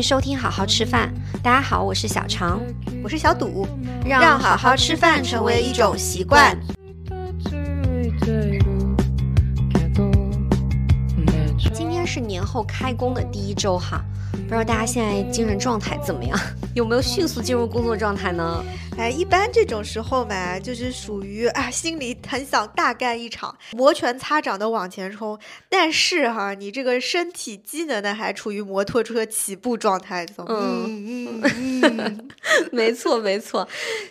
迎收听好好吃饭。大家好，我是小常，我是小赌，让好好吃饭成为一种习惯。今天是年后开工的第一周哈，不知道大家现在精神状态怎么样？有没有迅速进入工作状态呢？哎，一般这种时候嘛，就是属于啊，心里很想大干一场，摩拳擦掌的往前冲。但是哈，你这个身体机能呢，还处于摩托车起步状态中。嗯嗯嗯，没错没错，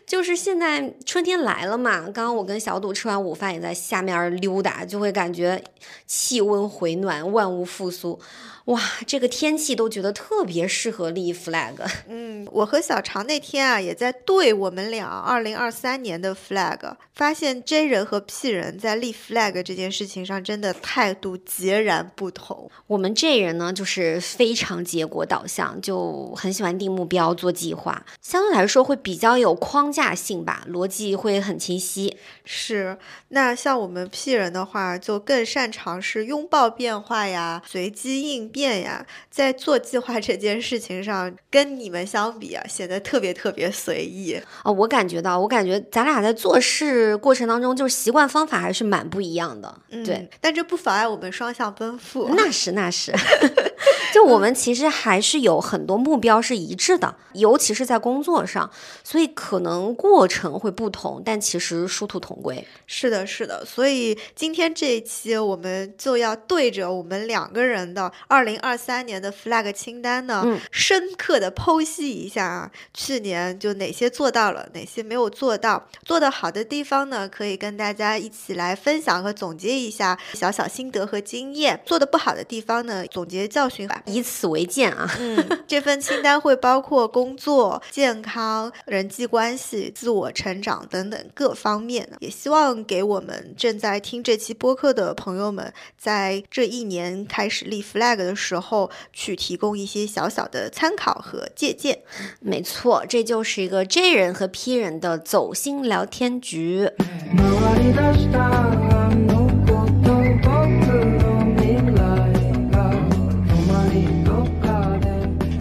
就是现在春天来了嘛。刚刚我跟小赌吃完午饭，也在下面溜达，就会感觉气温回暖，万物复苏。哇，这个天气都觉得特别适合立 flag。嗯，我和小常那天啊，也在对我们俩二零二三年的 flag，发现 J 人和 P 人在立 flag 这件事情上真的态度截然不同。我们 J 人呢，就是非常结果导向，就很喜欢定目标、做计划，相对来说会比较有框架性吧，逻辑会很清晰。是，那像我们 P 人的话，就更擅长是拥抱变化呀，随机应变。变呀，在做计划这件事情上，跟你们相比啊，显得特别特别随意啊。我感觉到，我感觉咱俩在做事过程当中，就是习惯方法还是蛮不一样的。对，但这不妨碍我们双向奔赴。那是那是。就我们其实还是有很多目标是一致的，尤其是在工作上，所以可能过程会不同，但其实殊途同归。是的，是的。所以今天这一期我们就要对着我们两个人的二零二三年的 flag 清单呢，深刻的剖析一下啊，去年就哪些做到了，哪些没有做到，做得好的地方呢，可以跟大家一起来分享和总结一下小小心得和经验；做得不好的地方呢，总结教训吧。以此为鉴啊，嗯，这份清单会包括工作、健康、人际关系、自我成长等等各方面。也希望给我们正在听这期播客的朋友们，在这一年开始立 flag 的时候，去提供一些小小的参考和借鉴。没错，这就是一个 J 人和 P 人的走心聊天局。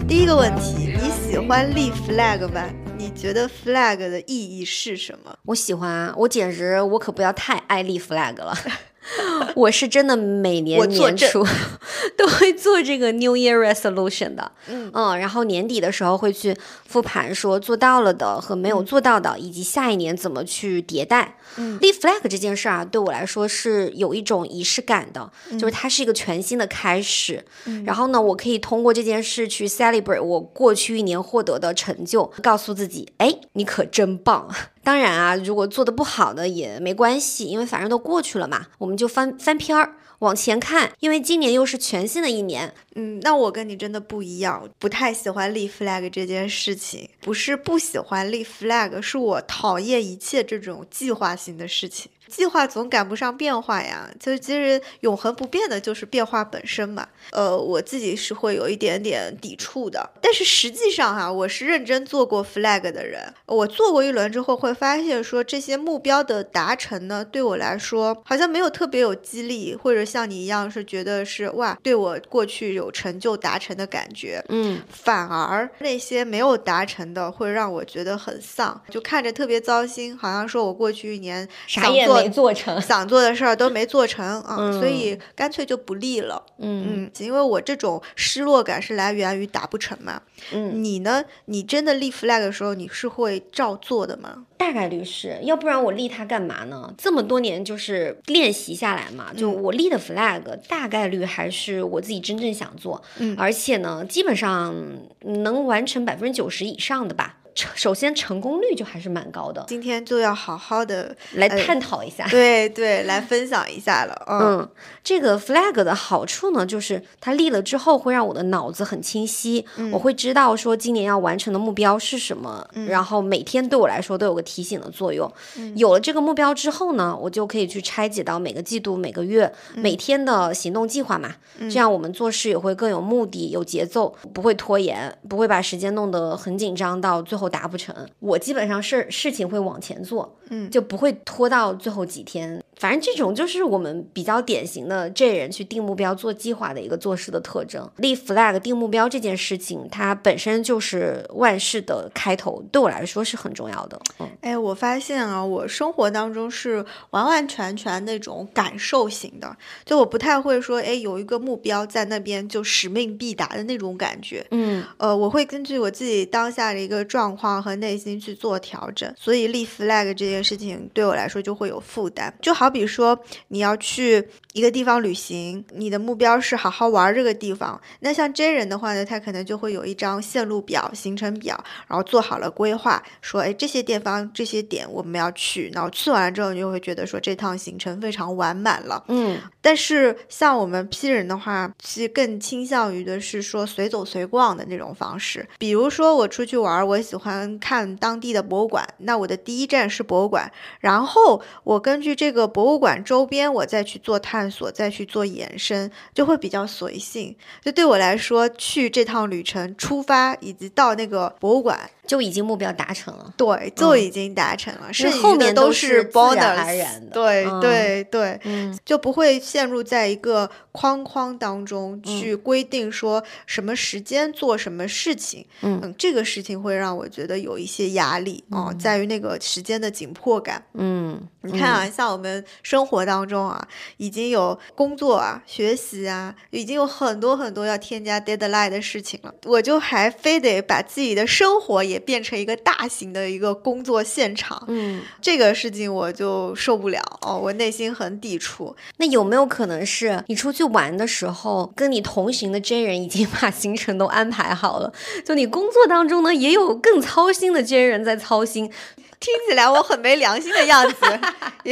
第一个问题，你喜欢立 flag 吗？你觉得 flag 的意义是什么？我喜欢啊，我简直我可不要太爱立 flag 了。我是真的每年年初 都会做这个 New Year Resolution 的，嗯嗯，然后年底的时候会去复盘，说做到了的和没有做到的，以及下一年怎么去迭代。立 flag 这件事儿啊，对我来说是有一种仪式感的，就是它是一个全新的开始。然后呢，我可以通过这件事去 celebrate 我过去一年获得的成就，告诉自己，哎，你可真棒。当然啊，如果做的不好的也没关系，因为反正都过去了嘛，我们就翻翻篇儿往前看，因为今年又是全新的一年。嗯，那我跟你真的不一样，不太喜欢立 flag 这件事情，不是不喜欢立 flag，是我讨厌一切这种计划性的事情。计划总赶不上变化呀，就其实永恒不变的就是变化本身嘛。呃，我自己是会有一点点抵触的，但是实际上哈，我是认真做过 flag 的人。我做过一轮之后，会发现说这些目标的达成呢，对我来说好像没有特别有激励，或者像你一样是觉得是哇，对我过去有成就达成的感觉。嗯，反而那些没有达成的会让我觉得很丧，就看着特别糟心，好像说我过去一年啥也。没做成，想做的事儿都没做成啊，所以干脆就不立了。嗯嗯，因为我这种失落感是来源于达不成嘛。嗯，你呢？你真的立 flag 的时候，你是会照做的吗？大概率是要不然我立它干嘛呢？这么多年就是练习下来嘛，就我立的 flag 大概率还是我自己真正想做，嗯，而且呢，基本上能完成百分之九十以上的吧。首先，成功率就还是蛮高的。今天就要好好的来探讨一下，对对，来分享一下了。嗯，这个 flag 的好处呢，就是它立了之后会让我的脑子很清晰，我会知道说今年要完成的目标是什么，然后每天对我来说都有个提醒的作用。有了这个目标之后呢，我就可以去拆解到每个季度、每个月、每天的行动计划嘛，这样我们做事也会更有目的、有节奏，不会拖延，不会把时间弄得很紧张，到最后。达不成，我基本上事事情会往前做，嗯，就不会拖到最后几天。反正这种就是我们比较典型的这人去定目标、做计划的一个做事的特征。立 flag、定目标这件事情，它本身就是万事的开头，对我来说是很重要的。嗯，哎，我发现啊，我生活当中是完完全全那种感受型的，就我不太会说，哎，有一个目标在那边就使命必达的那种感觉。嗯，呃，我会根据我自己当下的一个状况和内心去做调整，所以立 flag 这件事情对我来说就会有负担，就好。好比说，你要去一个地方旅行，你的目标是好好玩这个地方。那像真人的话呢，他可能就会有一张线路表、行程表，然后做好了规划，说，哎，这些地方、这些点我们要去。然后去完了之后，你就会觉得说，这趟行程非常完满了。嗯。但是像我们 P 人的话，其实更倾向于的是说随走随逛的那种方式。比如说我出去玩，我喜欢看当地的博物馆，那我的第一站是博物馆，然后我根据这个。博博物馆周边，我再去做探索，再去做延伸，就会比较随性。就对我来说，去这趟旅程出发以及到那个博物馆。就已经目标达成了，对，就已经达成了，剩后面都是 bonus，对对对，嗯，就不会陷入在一个框框当中去规定说什么时间做什么事情，嗯，这个事情会让我觉得有一些压力哦，在于那个时间的紧迫感，嗯，你看啊，像我们生活当中啊，已经有工作啊、学习啊，已经有很多很多要添加 deadline 的事情了，我就还非得把自己的生活也变成一个大型的一个工作现场，嗯，这个事情我就受不了哦，我内心很抵触。那有没有可能是你出去玩的时候，跟你同行的 J 人已经把行程都安排好了？就你工作当中呢，也有更操心的 J 人在操心。听起来我很没良心的样子，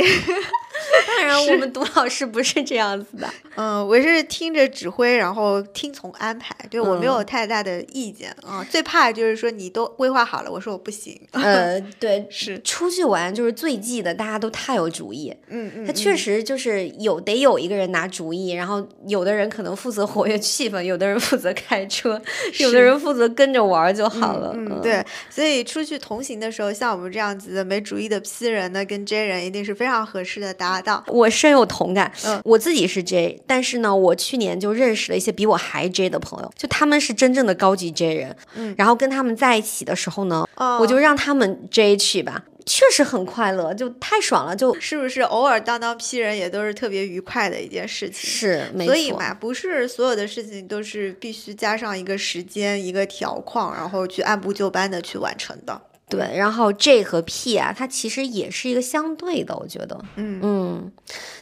当然我们杜老师不是这样子的。嗯，我是听着指挥，然后听从安排，对我没有太大的意见啊。最怕就是说你都规划好了，我说我不行。呃，对，是出去玩就是最忌的，大家都太有主意。嗯嗯，他确实就是有得有一个人拿主意，然后有的人可能负责活跃气氛，有的人负责开车，有的人负责跟着玩就好了。嗯，对，所以出去同行的时候，像我们这样子的。没主意的 P 人呢，跟 J 人一定是非常合适的搭档。我深有同感。嗯，我自己是 J，但是呢，我去年就认识了一些比我还 J 的朋友，就他们是真正的高级 J 人。嗯，然后跟他们在一起的时候呢，我就让他们 J 去吧，确实很快乐，就太爽了。就是不是偶尔当当批人也都是特别愉快的一件事情？是，没错。所以嘛，不是所有的事情都是必须加上一个时间、一个条框，然后去按部就班的去完成的。对，然后 J 和 P 啊，它其实也是一个相对的，我觉得，嗯嗯，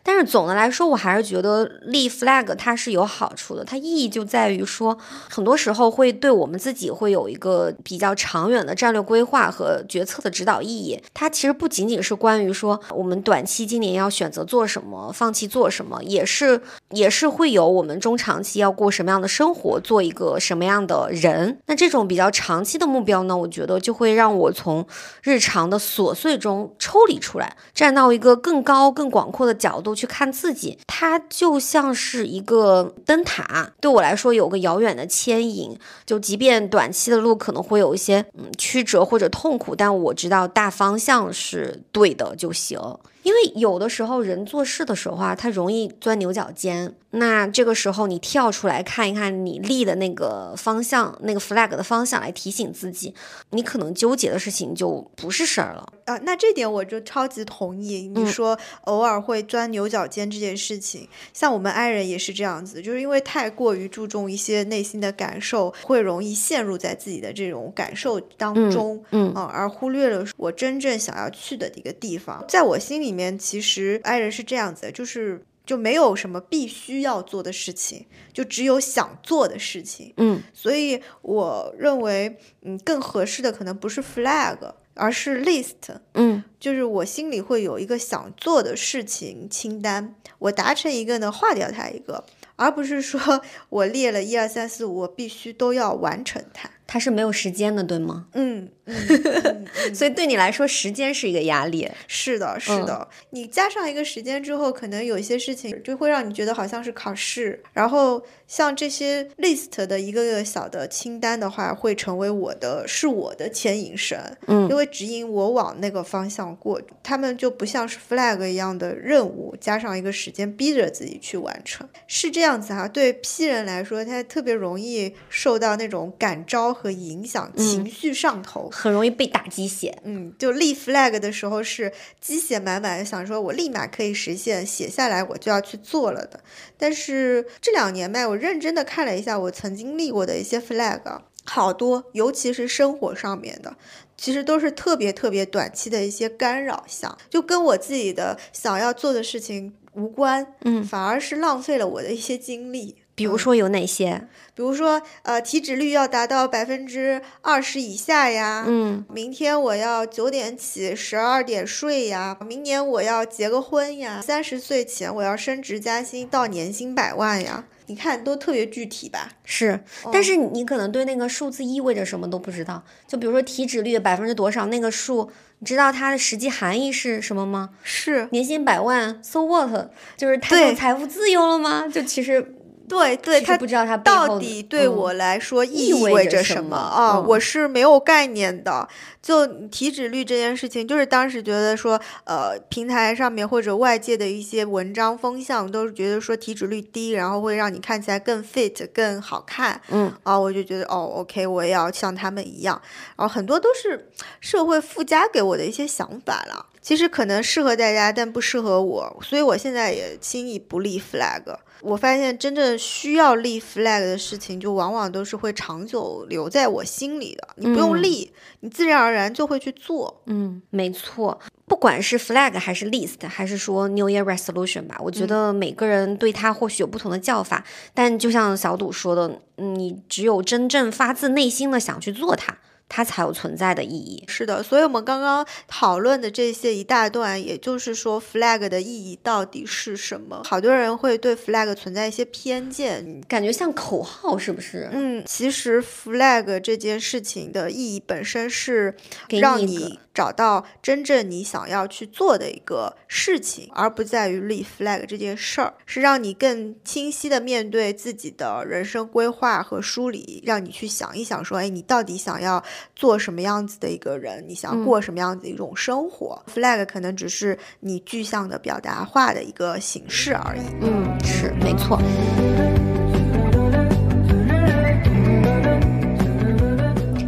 但是总的来说，我还是觉得立 flag 它是有好处的，它意义就在于说，很多时候会对我们自己会有一个比较长远的战略规划和决策的指导意义。它其实不仅仅是关于说我们短期今年要选择做什么，放弃做什么，也是也是会有我们中长期要过什么样的生活，做一个什么样的人。那这种比较长期的目标呢，我觉得就会让我。从日常的琐碎中抽离出来，站到一个更高、更广阔的角度去看自己，它就像是一个灯塔。对我来说，有个遥远的牵引，就即便短期的路可能会有一些嗯曲折或者痛苦，但我知道大方向是对的就行。因为有的时候人做事的时候啊，他容易钻牛角尖。那这个时候你跳出来看一看你立的那个方向，那个 flag 的方向来提醒自己，你可能纠结的事情就不是事儿了啊。那这点我就超级同意。你说偶尔会钻牛角尖这件事情，像我们爱人也是这样子，就是因为太过于注重一些内心的感受，会容易陷入在自己的这种感受当中，嗯啊，而忽略了我真正想要去的一个地方。在我心里面，其实爱人是这样子，就是。就没有什么必须要做的事情，就只有想做的事情。嗯，所以我认为，嗯，更合适的可能不是 flag，而是 list。嗯，就是我心里会有一个想做的事情清单，我达成一个呢，划掉它一个，而不是说 我列了一二三四五，我必须都要完成它。它是没有时间的，对吗？嗯。所以对你来说，时间是一个压力。是的，是的。你加上一个时间之后，可能有一些事情就会让你觉得好像是考试。然后像这些 list 的一个个小的清单的话，会成为我的是我的牵引绳，嗯，因为指引我往那个方向过。他们就不像是 flag 一样的任务，加上一个时间逼着自己去完成，是这样子哈。对 P 人来说，他特别容易受到那种感召和影响，情绪上头。很容易被打鸡血，嗯，就立 flag 的时候是鸡血满满的，想说我立马可以实现，写下来我就要去做了的。但是这两年吧，我认真的看了一下我曾经立过的一些 flag，好多，尤其是生活上面的，其实都是特别特别短期的一些干扰项，就跟我自己的想要做的事情无关，嗯，反而是浪费了我的一些精力。比如说有哪些？比如说，呃，体脂率要达到百分之二十以下呀。嗯，明天我要九点起，十二点睡呀。明年我要结个婚呀。三十岁前我要升职加薪到年薪百万呀。你看，都特别具体吧？是，但是你可能对那个数字意味着什么都不知道。就比如说体脂率百分之多少那个数，你知道它的实际含义是什么吗？是年薪百万，so what？就是他就财富自由了吗？就其实。对对，他不知道他到底对我来说意味着什么啊？我是没有概念的。就体脂率这件事情，就是当时觉得说，呃，平台上面或者外界的一些文章风向都是觉得说体脂率低，然后会让你看起来更 fit、更好看。嗯，啊，我就觉得哦，OK，我也要像他们一样。然后很多都是社会附加给我的一些想法了。其实可能适合大家，但不适合我，所以我现在也轻易不立 flag。我发现真正需要立 flag 的事情，就往往都是会长久留在我心里的。你不用立，你自然而然就会去做。嗯，没错。不管是 flag 还是 list，还是说 New Year Resolution 吧，我觉得每个人对它或许有不同的叫法。但就像小赌说的，你只有真正发自内心的想去做它。它才有存在的意义。是的，所以我们刚刚讨论的这些一大段，也就是说，flag 的意义到底是什么？好多人会对 flag 存在一些偏见，感觉像口号，是不是？嗯，其实 flag 这件事情的意义本身是让你。找到真正你想要去做的一个事情，而不在于立 flag 这件事儿，是让你更清晰的面对自己的人生规划和梳理，让你去想一想，说，哎，你到底想要做什么样子的一个人？你想过什么样子的一种生活？flag 可能只是你具象的表达化的一个形式而已。嗯，是没错。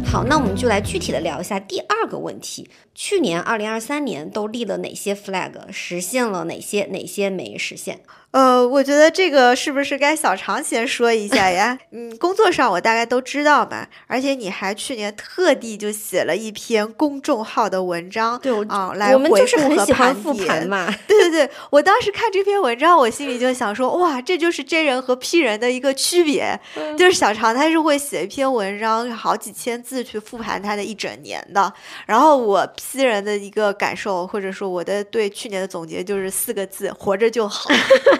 好，那我们就来具体的聊一下第二个问题：去年二零二三年都立了哪些 flag，实现了哪些，哪些没实现？呃，我觉得这个是不是该小常先说一下呀？嗯，工作上我大概都知道嘛，而且你还去年特地就写了一篇公众号的文章，对啊，来回顾和复盘嘛。对对对，我当时看这篇文章，我心里就想说，哇，这就是真人和 P 人的一个区别，就是小常他是会写一篇文章好几千字去复盘他的一整年的，然后我 P 人的一个感受或者说我的对去年的总结就是四个字：活着就好。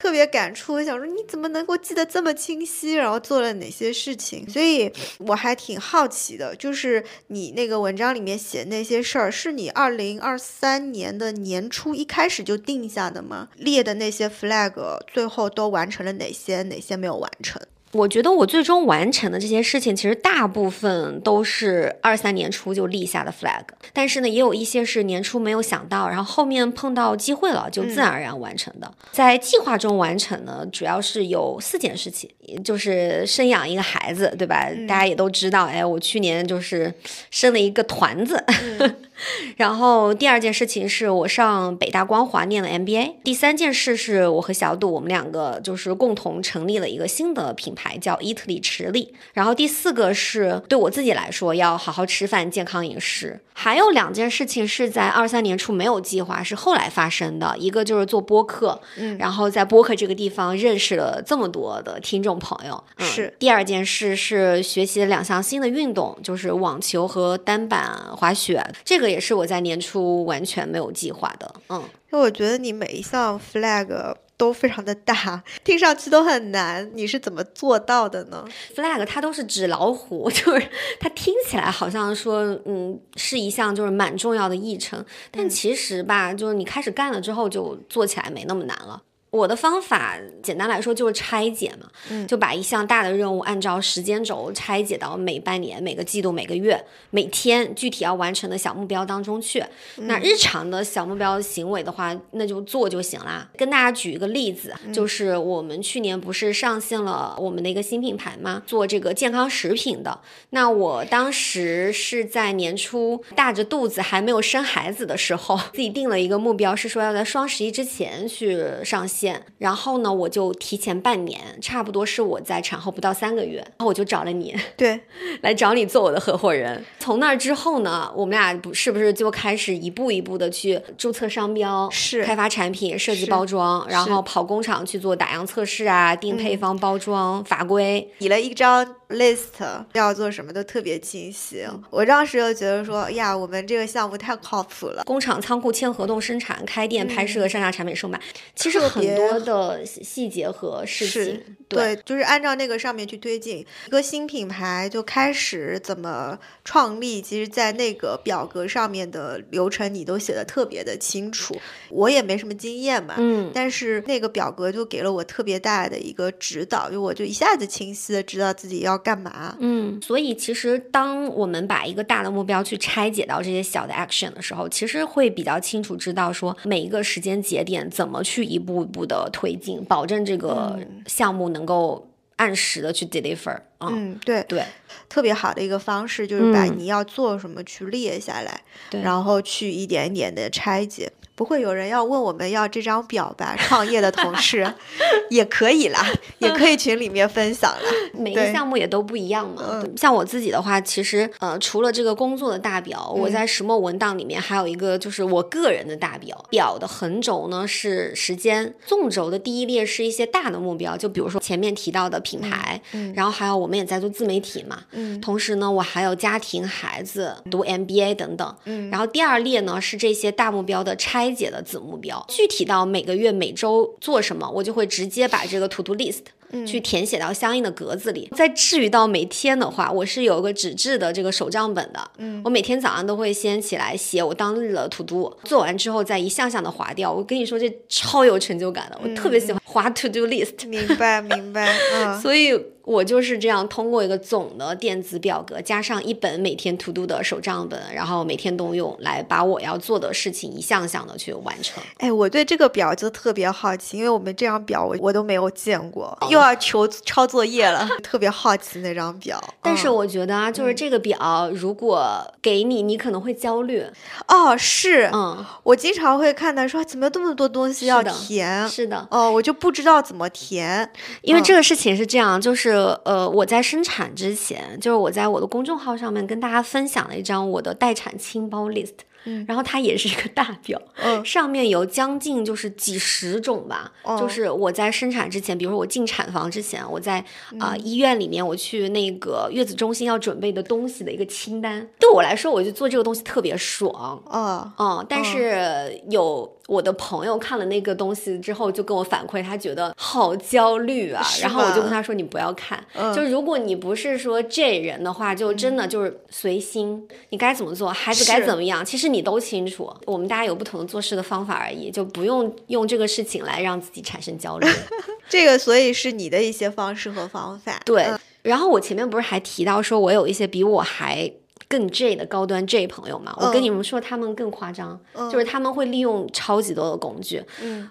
特别感触，我想说你怎么能够记得这么清晰？然后做了哪些事情？所以我还挺好奇的，就是你那个文章里面写那些事儿，是你二零二三年的年初一开始就定下的吗？列的那些 flag 最后都完成了哪些？哪些没有完成？我觉得我最终完成的这些事情，其实大部分都是二三年初就立下的 flag，但是呢，也有一些是年初没有想到，然后后面碰到机会了，就自然而然完成的。在计划中完成呢，主要是有四件事情，就是生养一个孩子，对吧？大家也都知道，哎，我去年就是生了一个团子。然后第二件事情是我上北大光华念了 MBA。第三件事是我和小杜我们两个就是共同成立了一个新的品牌，叫伊特里池力。然后第四个是对我自己来说要好好吃饭、健康饮食。还有两件事情是在二三年初没有计划，是后来发生的。一个就是做播客，嗯，然后在播客这个地方认识了这么多的听众朋友。是。第二件事是学习了两项新的运动，就是网球和单板滑雪。这个。也是我在年初完全没有计划的，嗯，因为我觉得你每一项 flag 都非常的大，听上去都很难。你是怎么做到的呢？flag 它都是纸老虎，就是它听起来好像说，嗯，是一项就是蛮重要的议程，但其实吧，就是你开始干了之后，就做起来没那么难了。我的方法简单来说就是拆解嘛，就把一项大的任务按照时间轴拆解到每半年、每个季度、每个月、每天具体要完成的小目标当中去。那日常的小目标行为的话，那就做就行啦。跟大家举一个例子，就是我们去年不是上线了我们的一个新品牌吗？做这个健康食品的。那我当时是在年初大着肚子还没有生孩子的时候，自己定了一个目标，是说要在双十一之前去上线。然后呢，我就提前半年，差不多是我在产后不到三个月，然后我就找了你，对，来找你做我的合伙人。从那之后呢，我们俩不是不是就开始一步一步的去注册商标，是。开发产品、设计包装，然后跑工厂去做打样测试啊，定配方、包装、法规，比了一张 list，要做什么都特别清晰。我当时就觉得说，呀，我们这个项目太靠谱了，工厂仓库签合同生产、开店、拍摄、上架产品、售卖，其实很。多的细节和事情，对，就是按照那个上面去推进一个新品牌，就开始怎么创立。其实，在那个表格上面的流程，你都写的特别的清楚。我也没什么经验嘛，嗯，但是那个表格就给了我特别大的一个指导，就我就一下子清晰的知道自己要干嘛。嗯，所以其实当我们把一个大的目标去拆解到这些小的 action 的时候，其实会比较清楚知道说每一个时间节点怎么去一步一步。的推进，保证这个项目能够按时的去 deliver。嗯，对对，特别好的一个方式就是把你要做什么去列下来，然后去一点一点的拆解。不会有人要问我们要这张表吧？创业的同事 也可以啦，也可以群里面分享啦。每个项目也都不一样嘛。像我自己的话，其实呃，除了这个工作的大表，我在石墨文档里面还有一个就是我个人的大表。表的横轴呢是时间，纵轴的第一列是一些大的目标，就比如说前面提到的品牌，然后还有我们也在做自媒体嘛。嗯。同时呢，我还有家庭、孩子、读 MBA 等等。嗯。然后第二列呢是这些大目标的拆。拆解的子目标，具体到每个月、每周做什么，我就会直接把这个 to do list 去填写到相应的格子里。再至于到每天的话，我是有个纸质的这个手账本的。嗯，我每天早上都会先起来写我当日的 to do，做完之后再一项项的划掉。我跟你说，这超有成就感的，我特别喜欢划 to do list。明白，明白。嗯，所以。我就是这样，通过一个总的电子表格，加上一本每天 to do 的手账本，然后每天都用来把我要做的事情一项项的去完成。哎，我对这个表就特别好奇，因为我们这张表我我都没有见过，又要求抄作业了，特别好奇那张表。但是我觉得啊，就是这个表如果给你，你可能会焦虑。哦，是，嗯，我经常会看到说怎么这么多东西要填，是的，哦，我就不知道怎么填，因为这个事情是这样，就是。呃，我在生产之前，就是我在我的公众号上面跟大家分享了一张我的待产清包 list。嗯然后它也是一个大表，上面有将近就是几十种吧，就是我在生产之前，比如说我进产房之前，我在啊医院里面我去那个月子中心要准备的东西的一个清单。对我来说，我就做这个东西特别爽，嗯嗯。但是有我的朋友看了那个东西之后，就跟我反馈，他觉得好焦虑啊。然后我就跟他说：“你不要看，就如果你不是说这人的话，就真的就是随心，你该怎么做，孩子该怎么样，其实你。”都清楚，我们大家有不同的做事的方法而已，就不用用这个事情来让自己产生焦虑。这个，所以是你的一些方式和方法。对，然后我前面不是还提到说，我有一些比我还。更 J 的高端 J 朋友嘛，我跟你们说，他们更夸张，就是他们会利用超级多的工具。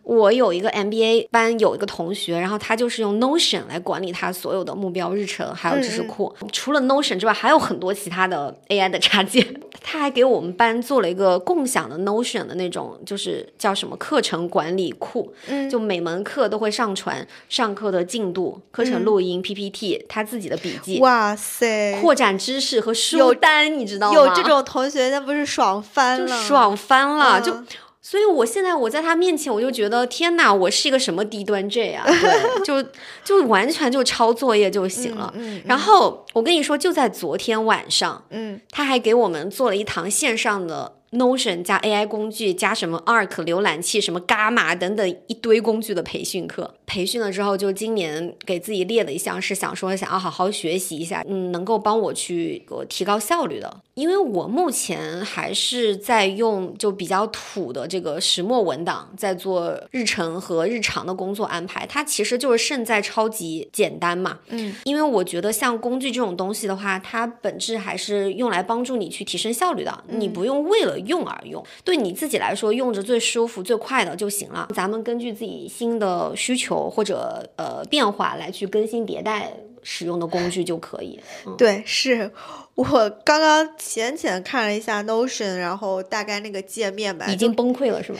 我有一个 MBA 班有一个同学，然后他就是用 Notion 来管理他所有的目标日程，还有知识库。除了 Notion 之外，还有很多其他的 AI 的插件。他还给我们班做了一个共享的 Notion 的那种，就是叫什么课程管理库。就每门课都会上传上课的进度、课程录音、PPT，他自己的笔记。哇塞！扩展知识和书单。你知道吗？有这种同学，那不是爽翻了，就爽翻了，就。所以，我现在我在他面前，我就觉得天哪，我是一个什么低端 J 啊？对，就就完全就抄作业就行了。然后我跟你说，就在昨天晚上，嗯，他还给我们做了一堂线上的 Notion 加 AI 工具加什么 Arc 浏览器什么 Gamma 等等一堆工具的培训课。培训了之后，就今年给自己列的一项是想说想要好好学习一下，嗯，能够帮我去我提高效率的。因为我目前还是在用就比较土的这个石墨文档在做日程和日常的工作安排，它其实就是胜在超级简单嘛。嗯，因为我觉得像工具这种东西的话，它本质还是用来帮助你去提升效率的，你不用为了用而用，对你自己来说用着最舒服最快的就行了。咱们根据自己新的需求或者呃变化来去更新迭代使用的工具就可以。对，是。我刚刚浅浅看了一下 Notion，然后大概那个界面吧，已经崩溃了是吗？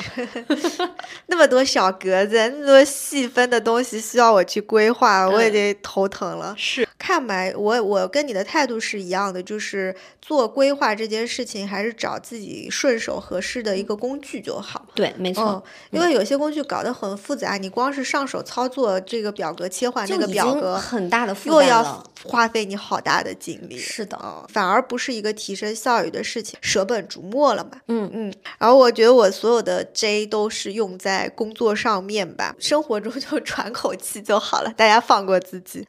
那么多小格子，那么多细分的东西需要我去规划，我已经头疼了。是，看吧我我跟你的态度是一样的，就是做规划这件事情，还是找自己顺手合适的一个工具就好。对，没错。因为有些工具搞得很复杂，你光是上手操作这个表格切换那个表格，很大的负担又要花费你好大的精力。是的。反而不是一个提升效率的事情，舍本逐末了嘛。嗯嗯。然后我觉得我所有的 J 都是用在工作上面吧，生活中就喘口气就好了，大家放过自己。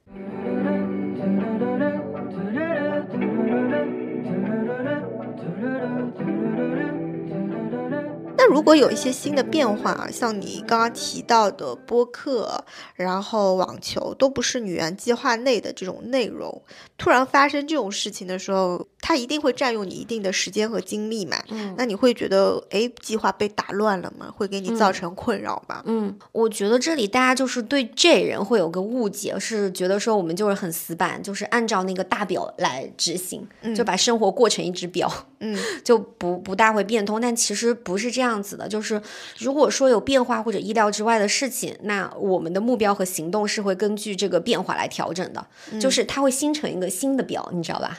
如果有一些新的变化，像你刚刚提到的播客，然后网球都不是女员计划内的这种内容，突然发生这种事情的时候，它一定会占用你一定的时间和精力嘛？嗯，那你会觉得，哎，计划被打乱了吗？会给你造成困扰吗？嗯，我觉得这里大家就是对这人会有个误解，是觉得说我们就是很死板，就是按照那个大表来执行，就把生活过成一只表，嗯，就不不大会变通。但其实不是这样。样子的，就是如果说有变化或者意料之外的事情，那我们的目标和行动是会根据这个变化来调整的，就是它会新成一个新的表，你知道吧？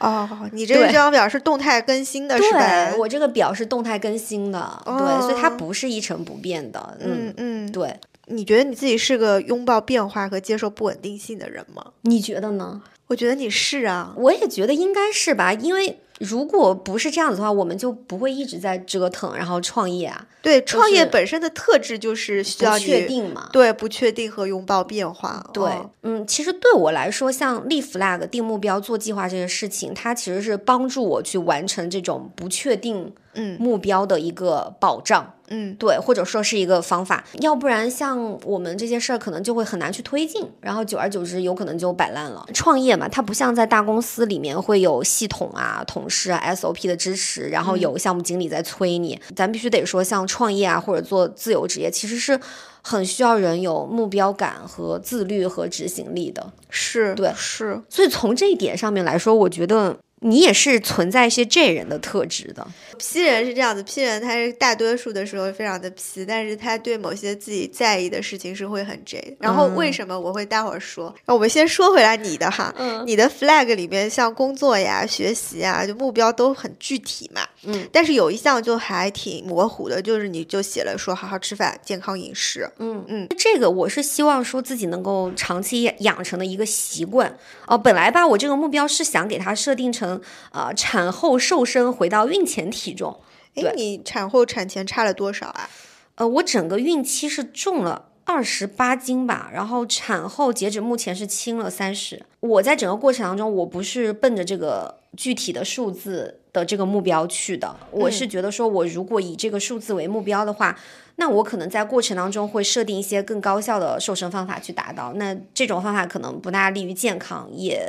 哦，你这张表是动态更新的，是吧？我这个表是动态更新的，对，所以它不是一成不变的。嗯嗯，对。你觉得你自己是个拥抱变化和接受不稳定性的人吗？你觉得呢？我觉得你是啊，我也觉得应该是吧，因为。如果不是这样子的话，我们就不会一直在折腾，然后创业啊。对，创业本身的特质就是需要确定嘛。对，不确定和拥抱变化。对，嗯，其实对我来说，像立 flag、定目标、做计划这些事情，它其实是帮助我去完成这种不确定。嗯，目标的一个保障，嗯，对，或者说是一个方法，要不然像我们这些事儿可能就会很难去推进，然后久而久之有可能就摆烂了。创业嘛，它不像在大公司里面会有系统啊、同事啊、SOP 的支持，然后有项目经理在催你。咱必须得说，像创业啊或者做自由职业，其实是很需要人有目标感和自律和执行力的。是，对，是。所以从这一点上面来说，我觉得。你也是存在一些 J 人的特质的，P 人是这样子，P 人他是大多数的时候非常的 P，但是他对某些自己在意的事情是会很 J。然后为什么我会待会儿说？那我们先说回来你的哈，你的 flag 里面像工作呀、学习啊，就目标都很具体嘛，嗯，但是有一项就还挺模糊的，就是你就写了说好好吃饭、健康饮食，嗯嗯，这个我是希望说自己能够长期养成的一个习惯哦。本来吧，我这个目标是想给它设定成。呃，产后瘦身回到孕前体重。哎，你产后产前差了多少啊？呃，我整个孕期是重了二十八斤吧，然后产后截止目前是轻了三十。我在整个过程当中，我不是奔着这个具体的数字的这个目标去的，我是觉得说，我如果以这个数字为目标的话，那我可能在过程当中会设定一些更高效的瘦身方法去达到。那这种方法可能不大利于健康，也。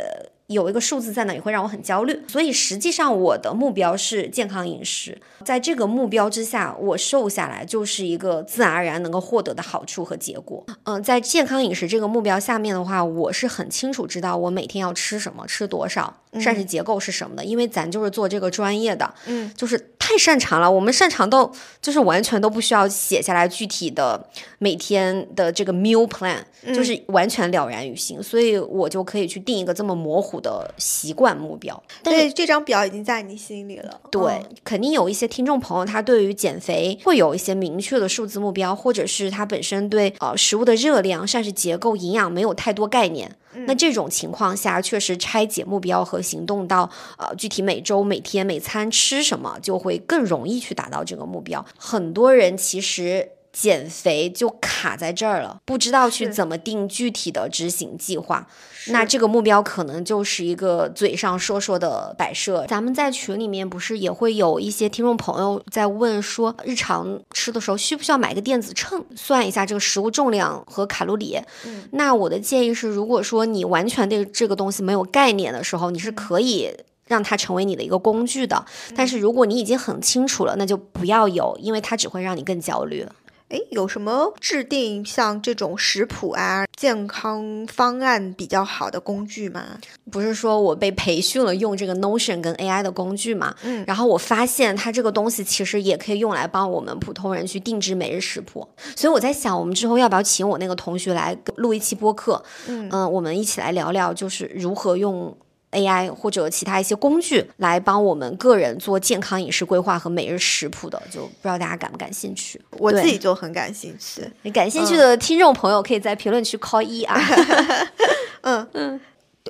有一个数字在那也会让我很焦虑，所以实际上我的目标是健康饮食，在这个目标之下，我瘦下来就是一个自然而然能够获得的好处和结果。嗯，在健康饮食这个目标下面的话，我是很清楚知道我每天要吃什么，吃多少，膳食结构是什么的，因为咱就是做这个专业的，嗯，就是太擅长了，我们擅长到就是完全都不需要写下来具体的每天的这个 meal plan，就是完全了然于心，所以我就可以去定一个这么模糊。的习惯目标，对这张表已经在你心里了。对，肯定有一些听众朋友，他对于减肥会有一些明确的数字目标，或者是他本身对呃食物的热量、膳食结构、营养没有太多概念。那这种情况下，确实拆解目标和行动到呃具体每周、每天、每餐吃什么，就会更容易去达到这个目标。很多人其实。减肥就卡在这儿了，不知道去怎么定具体的执行计划，那这个目标可能就是一个嘴上说说的摆设。咱们在群里面不是也会有一些听众朋友在问说，日常吃的时候需不需要买个电子秤，算一下这个食物重量和卡路里？嗯，那我的建议是，如果说你完全对这个东西没有概念的时候，你是可以让它成为你的一个工具的。但是如果你已经很清楚了，那就不要有，因为它只会让你更焦虑。哎，有什么制定像这种食谱啊、健康方案比较好的工具吗？不是说我被培训了用这个 Notion 跟 AI 的工具嘛？嗯，然后我发现它这个东西其实也可以用来帮我们普通人去定制每日食谱。所以我在想，我们之后要不要请我那个同学来录一期播客？嗯嗯，我们一起来聊聊，就是如何用。AI 或者其他一些工具来帮我们个人做健康饮食规划和每日食谱的，就不知道大家感不感兴趣？我自己就很感兴趣。感兴趣的听众朋友可以在评论区 call 一啊。嗯 嗯。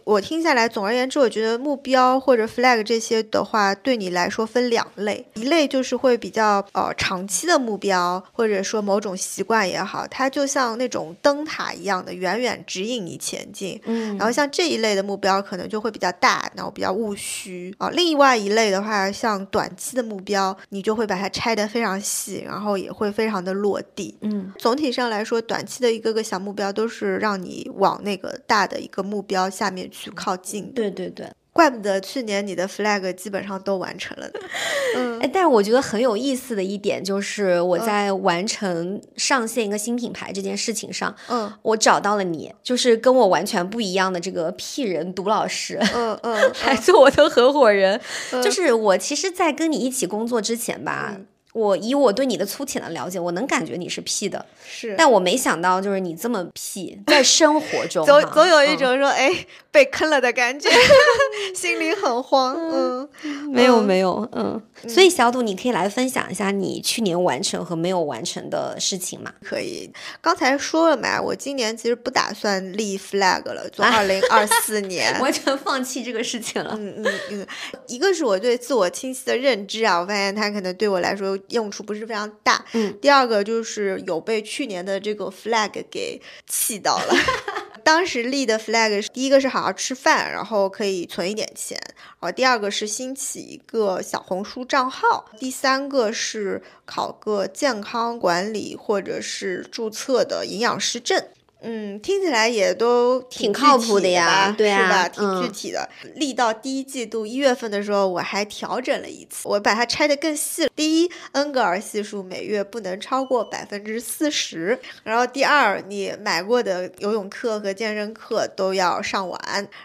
我听下来，总而言之，我觉得目标或者 flag 这些的话，对你来说分两类，一类就是会比较呃长期的目标，或者说某种习惯也好，它就像那种灯塔一样的，远远指引你前进。嗯，然后像这一类的目标，可能就会比较大，然后比较务虚啊。另外一类的话，像短期的目标，你就会把它拆得非常细，然后也会非常的落地。嗯，总体上来说，短期的一个个小目标都是让你往那个大的一个目标下面。去靠近，对对对，怪不得去年你的 flag 基本上都完成了。嗯，哎，但是我觉得很有意思的一点就是我在完成上线一个新品牌这件事情上，嗯，我找到了你，就是跟我完全不一样的这个屁人独老师，嗯 嗯，来做我的合伙人。就是我其实，在跟你一起工作之前吧。我以我对你的粗浅的了解，我能感觉你是 P 的，是，但我没想到就是你这么 P，在生活中 总总有一种说哎被坑了的感觉，心里很慌。嗯，没有没有，嗯，所以小杜你可以来分享一下你去年完成和没有完成的事情吗？可以，刚才说了嘛，我今年其实不打算立 flag 了，做二零二四年 完全放弃这个事情了。嗯嗯嗯，一个是我对自我清晰的认知啊，我发现它可能对我来说。用处不是非常大。嗯，第二个就是有被去年的这个 flag 给气到了。当时立的 flag 是第一个是好好吃饭，然后可以存一点钱。然后第二个是兴起一个小红书账号。第三个是考个健康管理或者是注册的营养师证。嗯，听起来也都挺靠谱的呀，对啊，是吧？挺具体的。立到第一季度一月份的时候，我还调整了一次，我把它拆得更细了。第一，恩格尔系数每月不能超过百分之四十。然后第二，你买过的游泳课和健身课都要上完。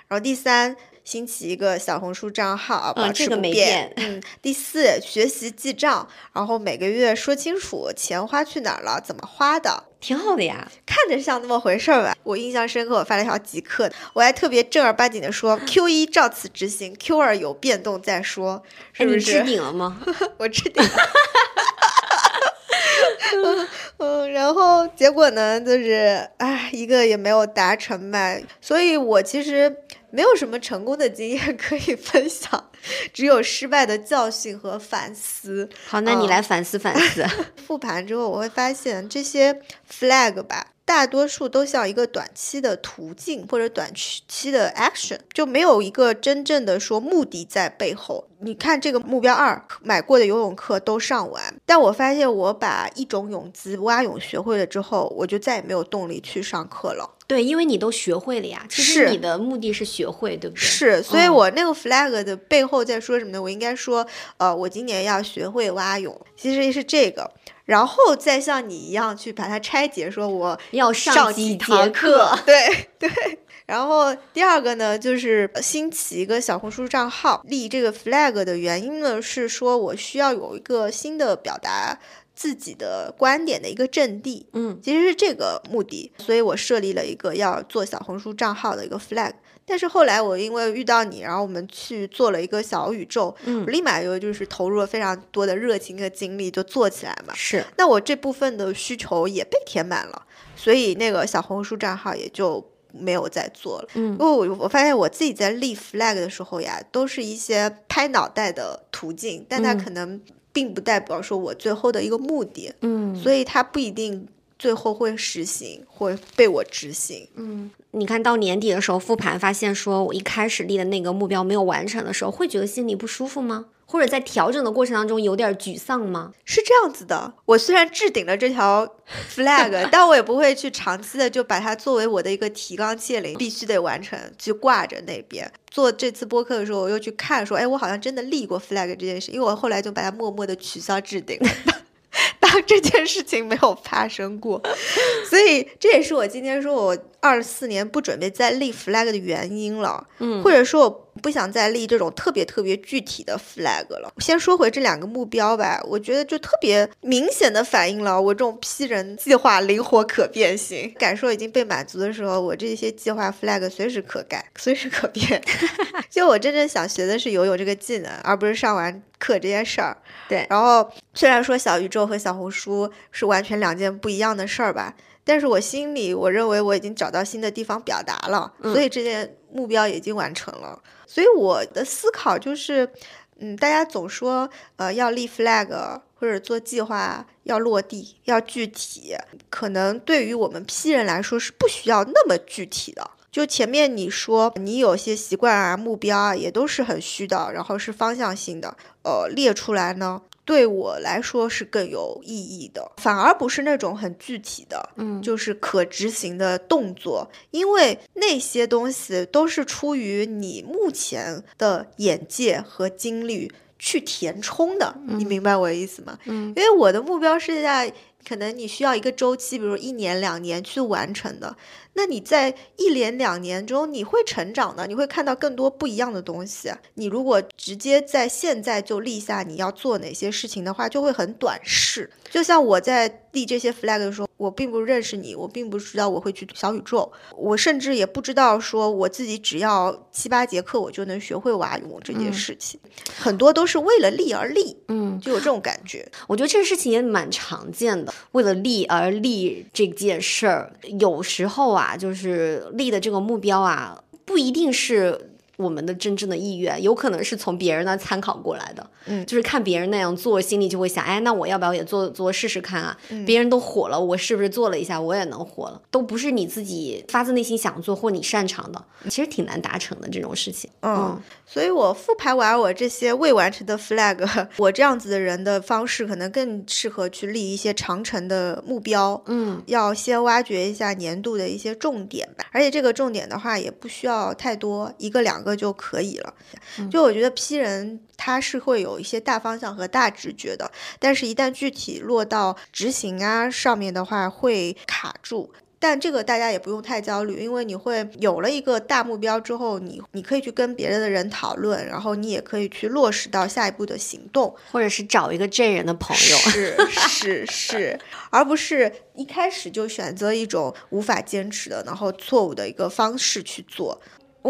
然后第三。兴起一个小红书账号，保持不变。嗯，第四，学习记账，然后每个月说清楚钱花去哪儿了，怎么花的，挺好的呀。看着像那么回事儿吧。我印象深刻，我发了一条即刻，我还特别正儿八经的说，Q 一照此执行，Q 二有变动再说，是不是？置顶了吗？我置顶了。嗯，然后结果呢，就是唉，一个也没有达成吧。所以我其实。没有什么成功的经验 可以分享，只有失败的教训和反思。好，那你来反思反思。复盘之后，我会发现这些 flag 吧。大多数都像一个短期的途径或者短期的 action，就没有一个真正的说目的在背后。你看这个目标二，买过的游泳课都上完，但我发现我把一种泳姿蛙泳学会了之后，我就再也没有动力去上课了。对，因为你都学会了呀。其实你的目的是学会，对不对？是，所以我那个 flag 的背后在说什么呢？我应该说，呃，我今年要学会蛙泳。其实是这个。然后再像你一样去把它拆解，说我要上几节课，对 对。然后第二个呢，就是新起一个小红书账号，立这个 flag 的原因呢，是说我需要有一个新的表达自己的观点的一个阵地，嗯，其实是这个目的，所以我设立了一个要做小红书账号的一个 flag。但是后来我因为遇到你，然后我们去做了一个小宇宙，嗯，我立马又就是投入了非常多的热情和精力，就做起来嘛。是，那我这部分的需求也被填满了，所以那个小红书账号也就没有再做了。嗯，因为我我发现我自己在立 flag 的时候呀，都是一些拍脑袋的途径，但它可能并不代表说我最后的一个目的。嗯，所以它不一定最后会实行会被我执行。嗯，你看到年底的时候复盘，发现说我一开始立的那个目标没有完成的时候，会觉得心里不舒服吗？或者在调整的过程当中有点沮丧吗？是这样子的，我虽然置顶了这条 flag，但我也不会去长期的就把它作为我的一个提纲挈领，必须得完成，去挂着那边。做这次播客的时候，我又去看说，哎，我好像真的立过 flag 这件事，因为我后来就把它默默的取消置顶。当这件事情没有发生过，所以这也是我今天说我二四年不准备再立 flag 的原因了。嗯，或者说我不想再立这种特别特别具体的 flag 了。先说回这两个目标吧，我觉得就特别明显的反映了我这种批人计划灵活可变性，感受已经被满足的时候，我这些计划 flag 随时可改，随时可变。就我真正想学的是游泳这个技能，而不是上完。课这件事儿，对。然后虽然说小宇宙和小红书是完全两件不一样的事儿吧，但是我心里我认为我已经找到新的地方表达了，所以这件目标已经完成了。所以我的思考就是，嗯，大家总说呃要立 flag 或者做计划要落地要具体，可能对于我们 P 人来说是不需要那么具体的。就前面你说你有些习惯啊、目标啊，也都是很虚的，然后是方向性的，呃，列出来呢，对我来说是更有意义的，反而不是那种很具体的，嗯，就是可执行的动作，因为那些东西都是出于你目前的眼界和经历去填充的，你明白我的意思吗？嗯，因为我的目标是在可能你需要一个周期，比如一年、两年去完成的。那你在一连两年中，你会成长的，你会看到更多不一样的东西。你如果直接在现在就立下你要做哪些事情的话，就会很短视。就像我在立这些 flag 的时候，我并不认识你，我并不知道我会去小宇宙，我甚至也不知道说我自己只要七八节课我就能学会蛙泳这件事情。很多都是为了立而立，嗯，就有这种感觉。我觉得这个事情也蛮常见的，为了立而立这件事儿，有时候啊。啊，就是立的这个目标啊，不一定是。我们的真正的意愿有可能是从别人那参考过来的，嗯，就是看别人那样做，心里就会想，哎，那我要不要也做做试试看啊？别人都火了，我是不是做了一下，我也能火了？都不是你自己发自内心想做或你擅长的，其实挺难达成的这种事情。嗯，所以我复盘完我这些未完成的 flag，我这样子的人的方式可能更适合去立一些长程的目标。嗯，要先挖掘一下年度的一些重点吧，而且这个重点的话也不需要太多，一个两。个就可以了，就我觉得 P 人他是会有一些大方向和大直觉的，但是一旦具体落到执行啊上面的话会卡住。但这个大家也不用太焦虑，因为你会有了一个大目标之后，你你可以去跟别人的人讨论，然后你也可以去落实到下一步的行动，或者是找一个这人的朋友，是是是，而不是一开始就选择一种无法坚持的，然后错误的一个方式去做。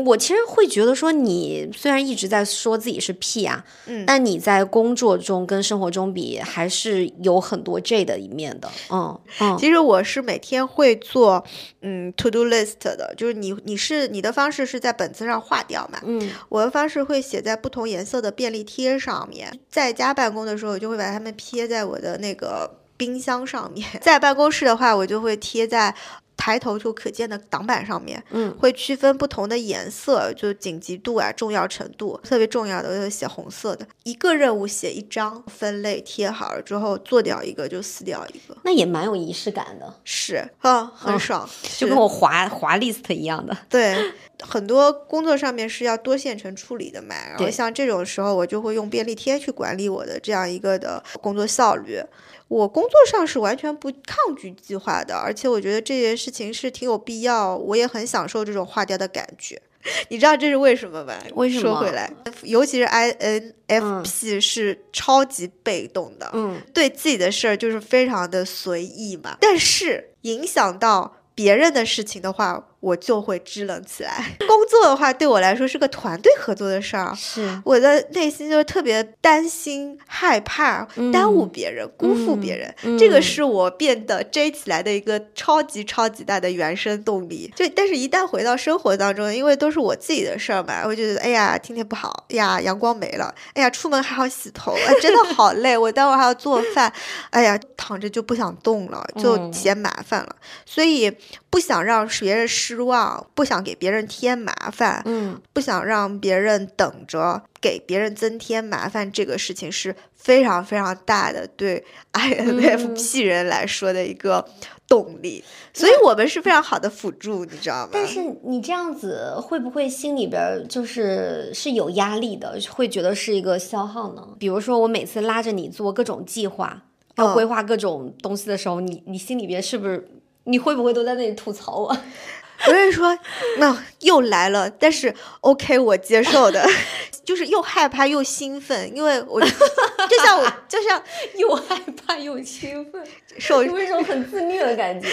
我其实会觉得说，你虽然一直在说自己是 P 啊，嗯，但你在工作中跟生活中比，还是有很多 J 的一面的，嗯嗯。其实我是每天会做嗯 to do list 的，就是你你是你的方式是在本子上划掉嘛，嗯，我的方式会写在不同颜色的便利贴上面，在家办公的时候，我就会把它们贴在我的那个冰箱上面，在办公室的话，我就会贴在。抬头就可见的挡板上面，嗯，会区分不同的颜色，就紧急度啊、重要程度，特别重要的就写红色的。一个任务写一张，分类贴好了之后，做掉一个就撕掉一个，那也蛮有仪式感的。是，嗯，很爽，就跟我划划 list 一样的。对，很多工作上面是要多线程处理的嘛，然后像这种时候，我就会用便利贴去管理我的这样一个的工作效率。我工作上是完全不抗拒计划的，而且我觉得这件事情是挺有必要，我也很享受这种划掉的感觉。你知道这是为什么吗？为什么？说回来，尤其是 INFP 是超级被动的，嗯，对自己的事儿就是非常的随意嘛。但是影响到别人的事情的话，我就会支棱起来。工作的话，对我来说是个团队合作的事儿，是我的内心就是特别担心、害怕耽误别人、辜负别人，这个是我变得 J 起来的一个超级超级大的原生动力。就但是，一旦回到生活当中，因为都是我自己的事儿嘛，我就觉得，哎呀，天天不好，哎呀，阳光没了，哎呀，出门还要洗头，哎，真的好 累，我待会儿还要做饭，哎呀，躺着就不想动了，就嫌麻烦了，所以不想让别人失望，不想给别人添麻烦，嗯，不想让别人等着，给别人增添麻烦，这个事情是非常非常大的，对 INFP 人来说的一个。动力，所以我们是非常好的辅助，你知道吗？但是你这样子会不会心里边就是是有压力的，会觉得是一个消耗呢？比如说我每次拉着你做各种计划，要规划各种东西的时候，你你心里边是不是你会不会都在那里吐槽我？我跟你说，那又来了，但是 OK，我接受的，就是又害怕又兴奋，因为我 就像我就像又害怕又兴奋，受有一种很自虐的感觉。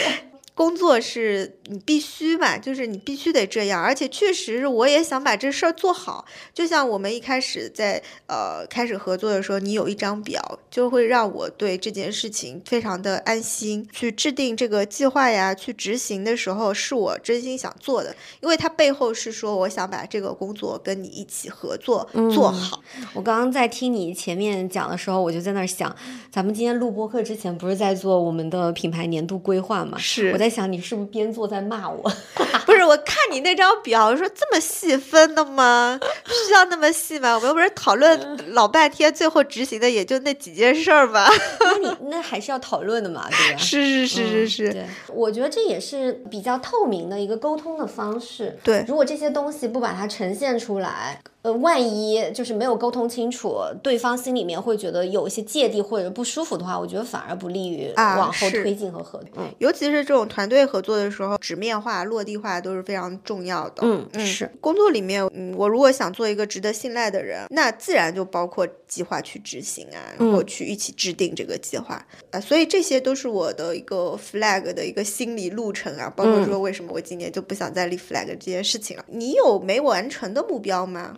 工作是你必须嘛，就是你必须得这样，而且确实我也想把这事儿做好。就像我们一开始在呃开始合作的时候，你有一张表，就会让我对这件事情非常的安心。去制定这个计划呀，去执行的时候，是我真心想做的，因为它背后是说我想把这个工作跟你一起合作做好。我刚刚在听你前面讲的时候，我就在那儿想，咱们今天录播课之前不是在做我们的品牌年度规划嘛？是。在想你是不是边做在骂我？不是，我看你那张表，我说这么细分的吗？需要那么细吗？我们又不是讨论老半天，最后执行的也就那几件事儿吧？那你 那还是要讨论的嘛，对吧？是是是是是。对，我觉得这也是比较透明的一个沟通的方式。对，如果这些东西不把它呈现出来。呃，万一就是没有沟通清楚，对方心里面会觉得有一些芥蒂或者不舒服的话，我觉得反而不利于往后推进和合作。嗯，尤其是这种团队合作的时候，纸面化、落地化都是非常重要的。嗯嗯，是工作里面，嗯，我如果想做一个值得信赖的人，那自然就包括计划去执行啊，然后去一起制定这个计划啊，所以这些都是我的一个 flag 的一个心理路程啊，包括说为什么我今年就不想再立 flag 这件事情了。你有没完成的目标吗？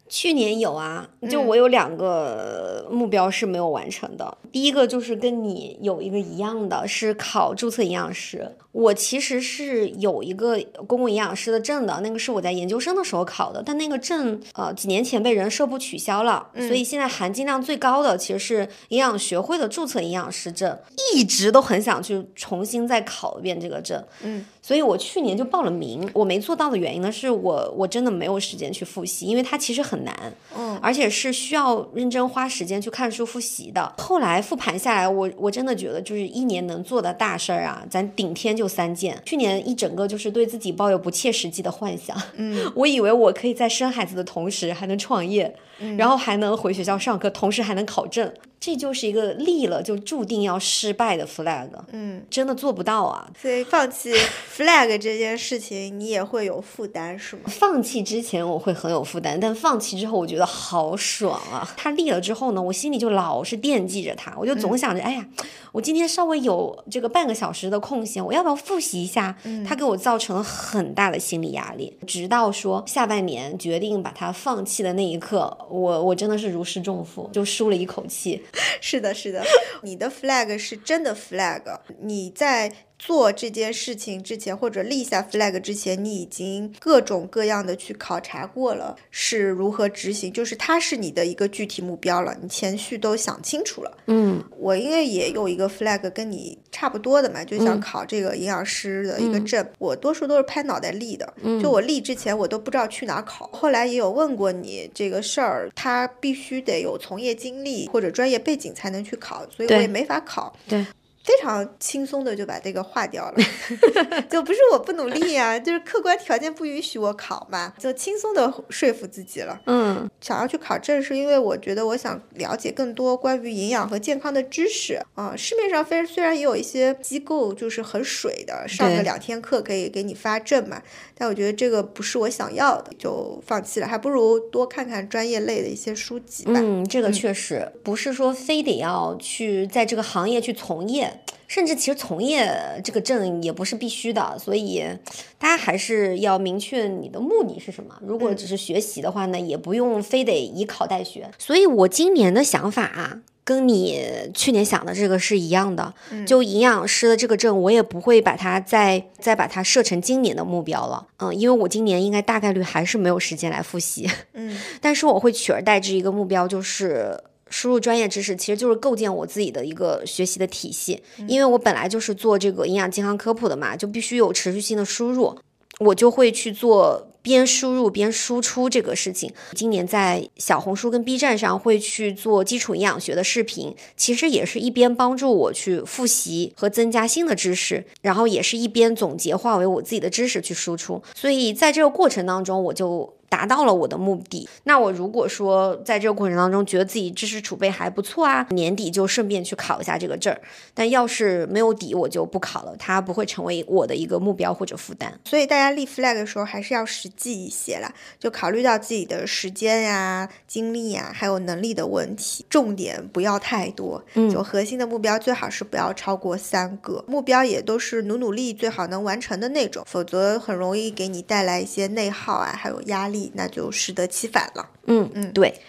去年有啊，就我有两个目标是没有完成的。第一个就是跟你有一个一样的，是考注册营养师。我其实是有一个公共营养师的证的，那个是我在研究生的时候考的，但那个证呃几年前被人社部取消了，所以现在含金量最高的其实是营养学会的注册营养师证，一直都很想去重新再考一遍这个证，嗯，所以我去年就报了名，我没做到的原因呢，是我我真的没有时间去复习，因为它其实很难，嗯，而且是需要认真花时间去看书复习的。后来复盘下来，我我真的觉得就是一年能做的大事儿啊，咱顶天就。就三件，去年一整个就是对自己抱有不切实际的幻想。嗯，我以为我可以在生孩子的同时还能创业，然后还能回学校上课，同时还能考证。这就是一个立了就注定要失败的 flag，嗯，真的做不到啊。所以放弃 flag 这件事情，你也会有负担，是吗？放弃之前我会很有负担，但放弃之后我觉得好爽啊！他立了之后呢，我心里就老是惦记着他，我就总想着，哎呀，我今天稍微有这个半个小时的空闲，我要不要复习一下？他给我造成了很大的心理压力，直到说下半年决定把它放弃的那一刻，我我真的是如释重负，就舒了一口气。是的，是的，你的 flag 是真的 flag，你在。做这件事情之前，或者立下 flag 之前，你已经各种各样的去考察过了，是如何执行，就是它是你的一个具体目标了，你前序都想清楚了。嗯，我因为也有一个 flag 跟你差不多的嘛，就想考这个营养师的一个证，我多数都是拍脑袋立的。就我立之前，我都不知道去哪考，后来也有问过你这个事儿，他必须得有从业经历或者专业背景才能去考，所以我也没法考。对。非常轻松的就把这个划掉了，就不是我不努力呀，就是客观条件不允许我考嘛，就轻松的说服自己了。嗯，想要去考证是因为我觉得我想了解更多关于营养和健康的知识啊。市面上非虽然也有一些机构就是很水的，上个两天课可以给你发证嘛，但我觉得这个不是我想要的，就放弃了，还不如多看看专业类的一些书籍吧。嗯，这个确实不是说非得要去在这个行业去从业。业，甚至其实从业这个证也不是必须的，所以大家还是要明确你的目的是什么。如果只是学习的话呢，也不用非得以考代学。所以我今年的想法啊。跟你去年想的这个是一样的，就营养师的这个证，我也不会把它再再把它设成今年的目标了，嗯，因为我今年应该大概率还是没有时间来复习，嗯，但是我会取而代之一个目标，就是输入专业知识，其实就是构建我自己的一个学习的体系，因为我本来就是做这个营养健康科普的嘛，就必须有持续性的输入，我就会去做。边输入边输出这个事情，今年在小红书跟 B 站上会去做基础营养学的视频，其实也是一边帮助我去复习和增加新的知识，然后也是一边总结化为我自己的知识去输出。所以在这个过程当中，我就。达到了我的目的，那我如果说在这个过程当中觉得自己知识储备还不错啊，年底就顺便去考一下这个证儿。但要是没有底，我就不考了，它不会成为我的一个目标或者负担。所以大家立 flag 的时候还是要实际一些啦，就考虑到自己的时间呀、精力呀，还有能力的问题，重点不要太多。嗯，就核心的目标最好是不要超过三个，目标也都是努努力最好能完成的那种，否则很容易给你带来一些内耗啊，还有压力。那就适得其反了。嗯嗯，对。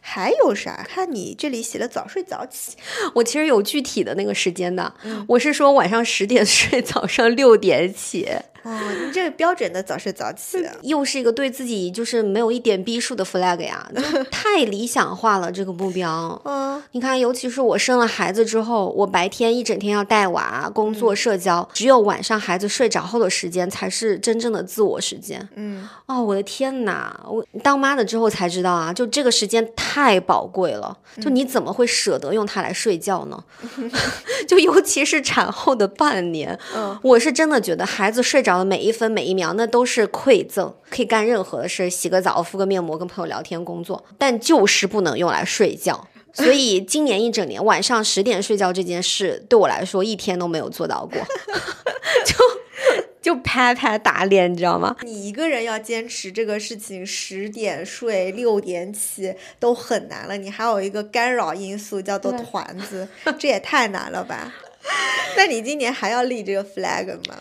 还有啥？看你这里写了早睡早起，我其实有具体的那个时间的。我是说晚上十点 睡，早上六点起。哦，你这个标准的早睡早起，又是一个对自己就是没有一点逼数的 flag 呀，太理想化了这个目标。嗯，你看，尤其是我生了孩子之后，我白天一整天要带娃、工作、社交，只有晚上孩子睡着后的时间才是真正的自我时间。嗯，哦，我的天哪，我当妈的之后才知道啊，就这个时间太宝贵了，就你怎么会舍得用它来睡觉呢？就尤其是产后的半年，我是真的觉得孩子睡着。每一分每一秒，那都是馈赠，可以干任何的事，洗个澡、敷个面膜、跟朋友聊天、工作，但就是不能用来睡觉。所以今年一整年晚上十点睡觉这件事，对我来说一天都没有做到过，就就拍拍打脸，你知道吗？你一个人要坚持这个事情，十点睡六点起都很难了，你还有一个干扰因素叫做团子，这也太难了吧？那你今年还要立这个 flag 吗？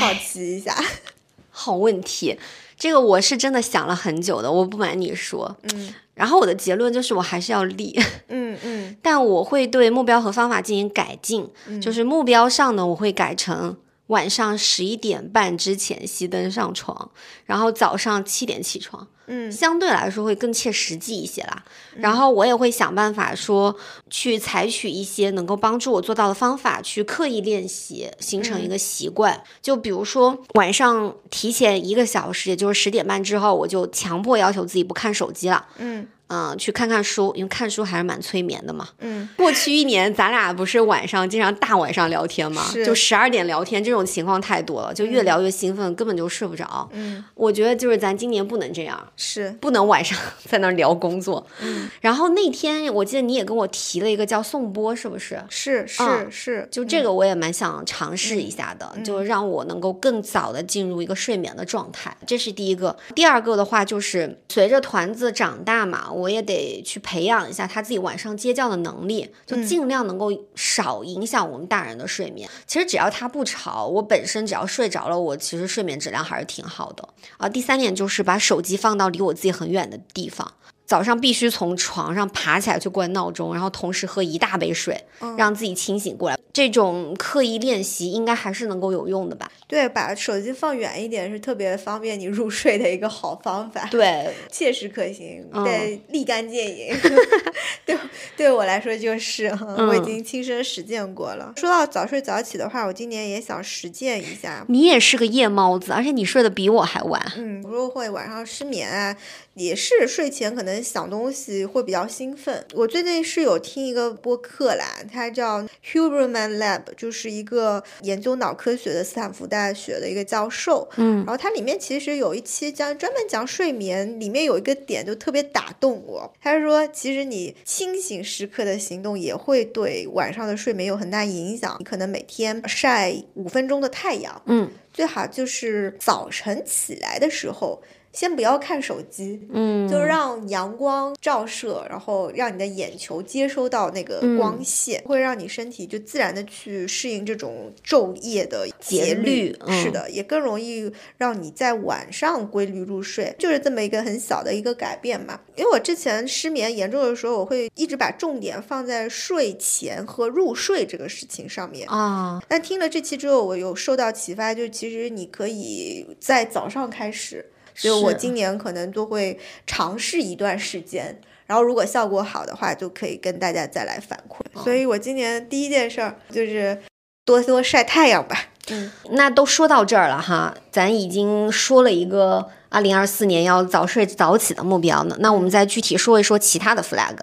好奇一下，好问题，这个我是真的想了很久的，我不瞒你说，嗯，然后我的结论就是我还是要立，嗯嗯，但我会对目标和方法进行改进，就是目标上呢，我会改成晚上十一点半之前熄灯上床，然后早上七点起床。嗯，相对来说会更切实际一些啦。然后我也会想办法说，去采取一些能够帮助我做到的方法，去刻意练习，形成一个习惯。就比如说晚上提前一个小时，也就是十点半之后，我就强迫要求自己不看手机了。嗯。嗯，去看看书，因为看书还是蛮催眠的嘛。嗯，过去一年咱俩不是晚上经常大晚上聊天嘛？就十二点聊天这种情况太多了，就越聊越兴奋，根本就睡不着。嗯，我觉得就是咱今年不能这样，是不能晚上 在那聊工作。嗯，然后那天我记得你也跟我提了一个叫颂钵，是不是？是是是，就这个我也蛮想尝试一下的，就让我能够更早的进入一个睡眠的状态。这是第一个。第二个的话就是随着团子长大嘛，我也得去。培养一下他自己晚上接觉的能力，就尽量能够少影响我们大人的睡眠。其实只要他不吵，我本身只要睡着了，我其实睡眠质量还是挺好的啊。第三点就是把手机放到离我自己很远的地方。早上必须从床上爬起来去关闹钟，然后同时喝一大杯水，让自己清醒过来。这种刻意练习应该还是能够有用的吧？对，把手机放远一点是特别方便你入睡的一个好方法。对，切实可行，对，立竿见影。对，对我来说就是，我已经亲身实践过了。说到早睡早起的话，我今年也想实践一下。你也是个夜猫子，而且你睡得比我还晚。嗯，如果会晚上失眠啊。也是睡前可能想东西会比较兴奋。我最近是有听一个播客啦，它叫 Huberman Lab，就是一个研究脑科学的斯坦福大学的一个教授。嗯，然后它里面其实有一期讲专门讲睡眠，里面有一个点就特别打动我。他说，其实你清醒时刻的行动也会对晚上的睡眠有很大影响。你可能每天晒五分钟的太阳，嗯，最好就是早晨起来的时候。先不要看手机，嗯，就让阳光照射，然后让你的眼球接收到那个光线，会让你身体就自然的去适应这种昼夜的节律。是的，也更容易让你在晚上规律入睡，就是这么一个很小的一个改变嘛。因为我之前失眠严重的时候，我会一直把重点放在睡前和入睡这个事情上面啊。但听了这期之后，我有受到启发，就其实你可以在早上开始。所以我今年可能都会尝试一段时间，然后如果效果好的话，就可以跟大家再来反馈。所以我今年第一件事儿就是多多晒太阳吧。嗯，那都说到这儿了哈，咱已经说了一个二零二四年要早睡早起的目标呢，那我们再具体说一说其他的 flag。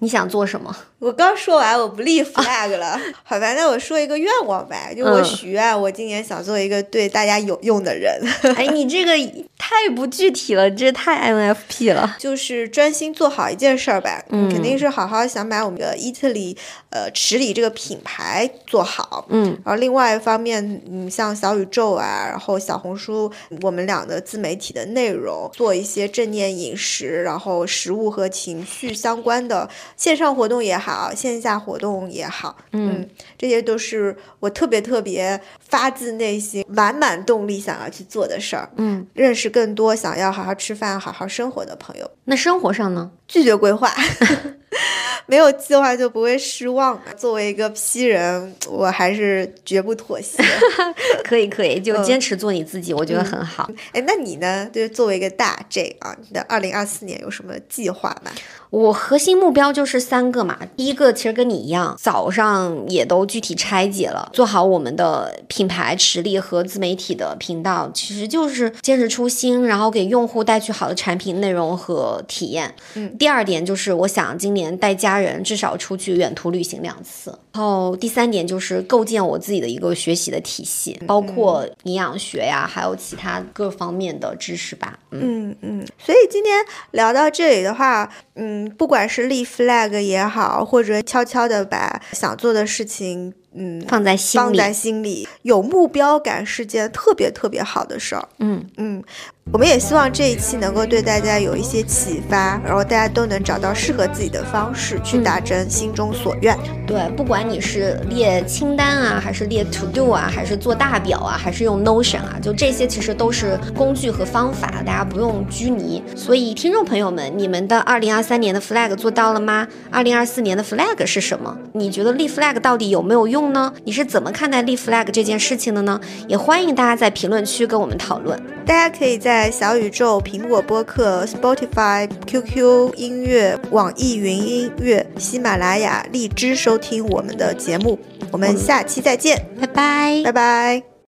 你想做什么？我刚说完，我不立 flag 了。好吧，那我说一个愿望吧，就我许愿，我今年想做一个对大家有用的人。哎，你这个 太不具体了，这太 NFP 了。就是专心做好一件事儿吧。嗯，肯定是好好想把我们的伊特里呃池里这个品牌做好。嗯，然后另外一方面，嗯，像小宇宙啊，然后小红书，我们俩的自媒体的内容，做一些正念饮食，然后食物和情绪相关的。线上活动也好，线下活动也好，嗯，这些都是我特别特别发自内心、满满动力想要去做的事儿。嗯，认识更多想要好好吃饭、好好生活的朋友。那生活上呢？拒绝规划。没有计划就不会失望。作为一个 P 人，我还是绝不妥协。可以可以，就坚持做你自己，我觉得很好。哎，那你呢？就是作为一个大 J 啊，你的二零二四年有什么计划吗？我核心目标就是三个嘛。第一个其实跟你一样，早上也都具体拆解了，做好我们的品牌实力和自媒体的频道，其实就是坚持初心，然后给用户带去好的产品内容和体验。嗯。第二点就是我想今年带家人至少出去远途旅行两次。然后第三点就是构建我自己的一个学习的体系，包括营养学呀，还有其他各方面的知识吧。嗯嗯。所以今天聊到这里的话，嗯。不管是立 flag 也好，或者悄悄的把想做的事情，嗯，放在心里，放在心里，有目标感是件特别特别好的事儿。嗯嗯。我们也希望这一期能够对大家有一些启发，然后大家都能找到适合自己的方式去达成心中所愿。对，不管你是列清单啊，还是列 to do 啊，还是做大表啊，还是用 Notion 啊，就这些其实都是工具和方法，大家不用拘泥。所以，听众朋友们，你们的2023年的 flag 做到了吗？2024年的 flag 是什么？你觉得立 flag 到底有没有用呢？你是怎么看待立 flag 这件事情的呢？也欢迎大家在评论区跟我们讨论。大家可以在。在小宇宙、苹果播客、Spotify、QQ 音乐、网易云音乐、喜马拉雅、荔枝收听我们的节目。我们下期再见，拜拜，拜拜。